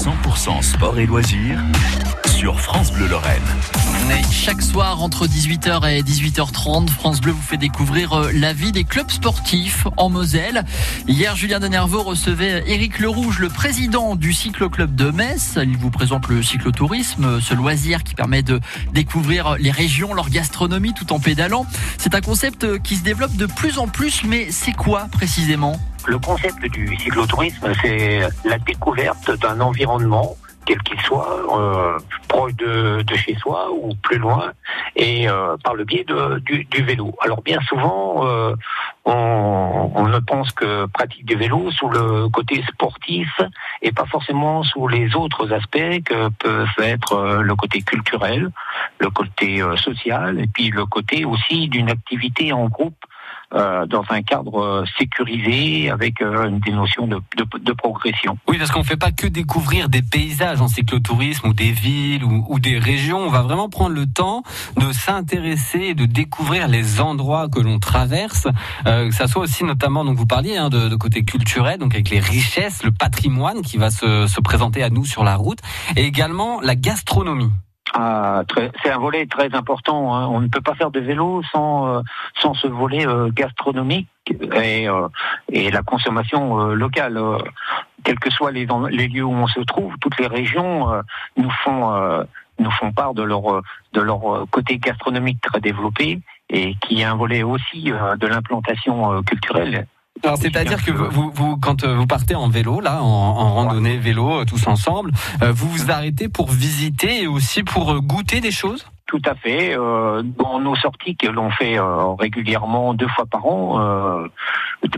100% sport et loisirs sur France Bleu Lorraine. chaque soir entre 18h et 18h30, France Bleu vous fait découvrir euh, la vie des clubs sportifs en Moselle. Hier, Julien Denervaux recevait Éric Lerouge, le président du cycloclub de Metz. Il vous présente le cyclotourisme, ce loisir qui permet de découvrir les régions, leur gastronomie tout en pédalant. C'est un concept qui se développe de plus en plus, mais c'est quoi précisément? Le concept du cyclotourisme, c'est la découverte d'un environnement quel qu'il soit, euh, proche de, chez soi ou plus loin, et euh, par le biais de, du, vélo. Alors bien souvent, euh, on, ne pense que pratique du vélo sous le côté sportif et pas forcément sous les autres aspects que peuvent être le côté culturel, le côté social, et puis le côté aussi d'une activité en groupe euh, dans un cadre euh, sécurisé avec euh, des notions de, de, progression. Oui, parce qu'on ne fait pas que découvrir des paysages en cyclotourisme ou des villes ou, des régions. On va vraiment prendre le temps de s'intéresser et de découvrir les endroits que l'on traverse. que ça soit aussi notamment, donc vous parliez hein, de, de, côté culturel, donc avec les richesses, le patrimoine qui va se, se présenter à nous sur la route, et également la gastronomie. Ah, c'est un volet très important. Hein. On ne peut pas faire de vélo sans euh, sans ce volet euh, gastronomique et, euh, et la consommation locale. quels que soient les, les lieux où on se trouve, toutes les régions nous font nous font part de leur de leur côté gastronomique très développé et qui est un volet aussi de l'implantation culturelle c'est-à-dire que vous, vous, quand euh, vous partez en vélo, là, en, randonnée vélo, euh, tous ensemble, euh, vous vous arrêtez pour visiter et aussi pour goûter des choses? Tout à fait. dans nos sorties que l'on fait régulièrement deux fois par an,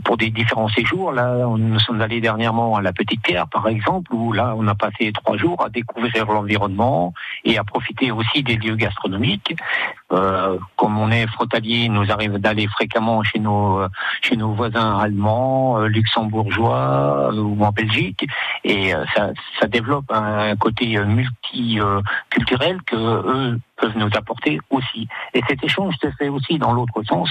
pour des différents séjours. Là, nous sommes allés dernièrement à la Petite Pierre, par exemple, où là, on a passé trois jours à découvrir l'environnement et à profiter aussi des lieux gastronomiques. Euh, comme on est frontalier, nous arrive d'aller fréquemment chez nos chez nos voisins allemands, euh, luxembourgeois euh, ou en Belgique, et ça, ça développe un côté multiculturel que eux peuvent nous apporter aussi. Et cet échange se fait aussi dans l'autre sens.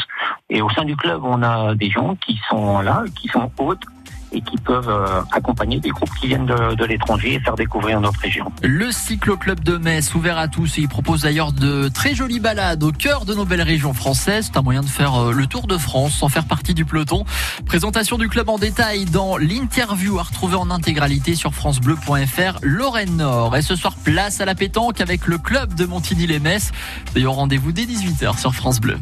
Et au sein du club, on a des gens qui sont là, qui sont hôtes et qui peuvent euh, accompagner des groupes qui viennent de, l'étranger et faire découvrir notre région. Le Cycloclub de Metz, ouvert à tous, et il propose d'ailleurs de très jolies balades au cœur de nos belles régions françaises. C'est un moyen de faire euh, le tour de France sans faire partie du peloton. Présentation du club en détail dans l'interview à retrouver en intégralité sur francebleu.fr Lorraine Nord. Et ce soir, place à la pétanque avec le club de Montigny-les-Metz. D'ailleurs, rendez-vous dès 18h sur France Bleu.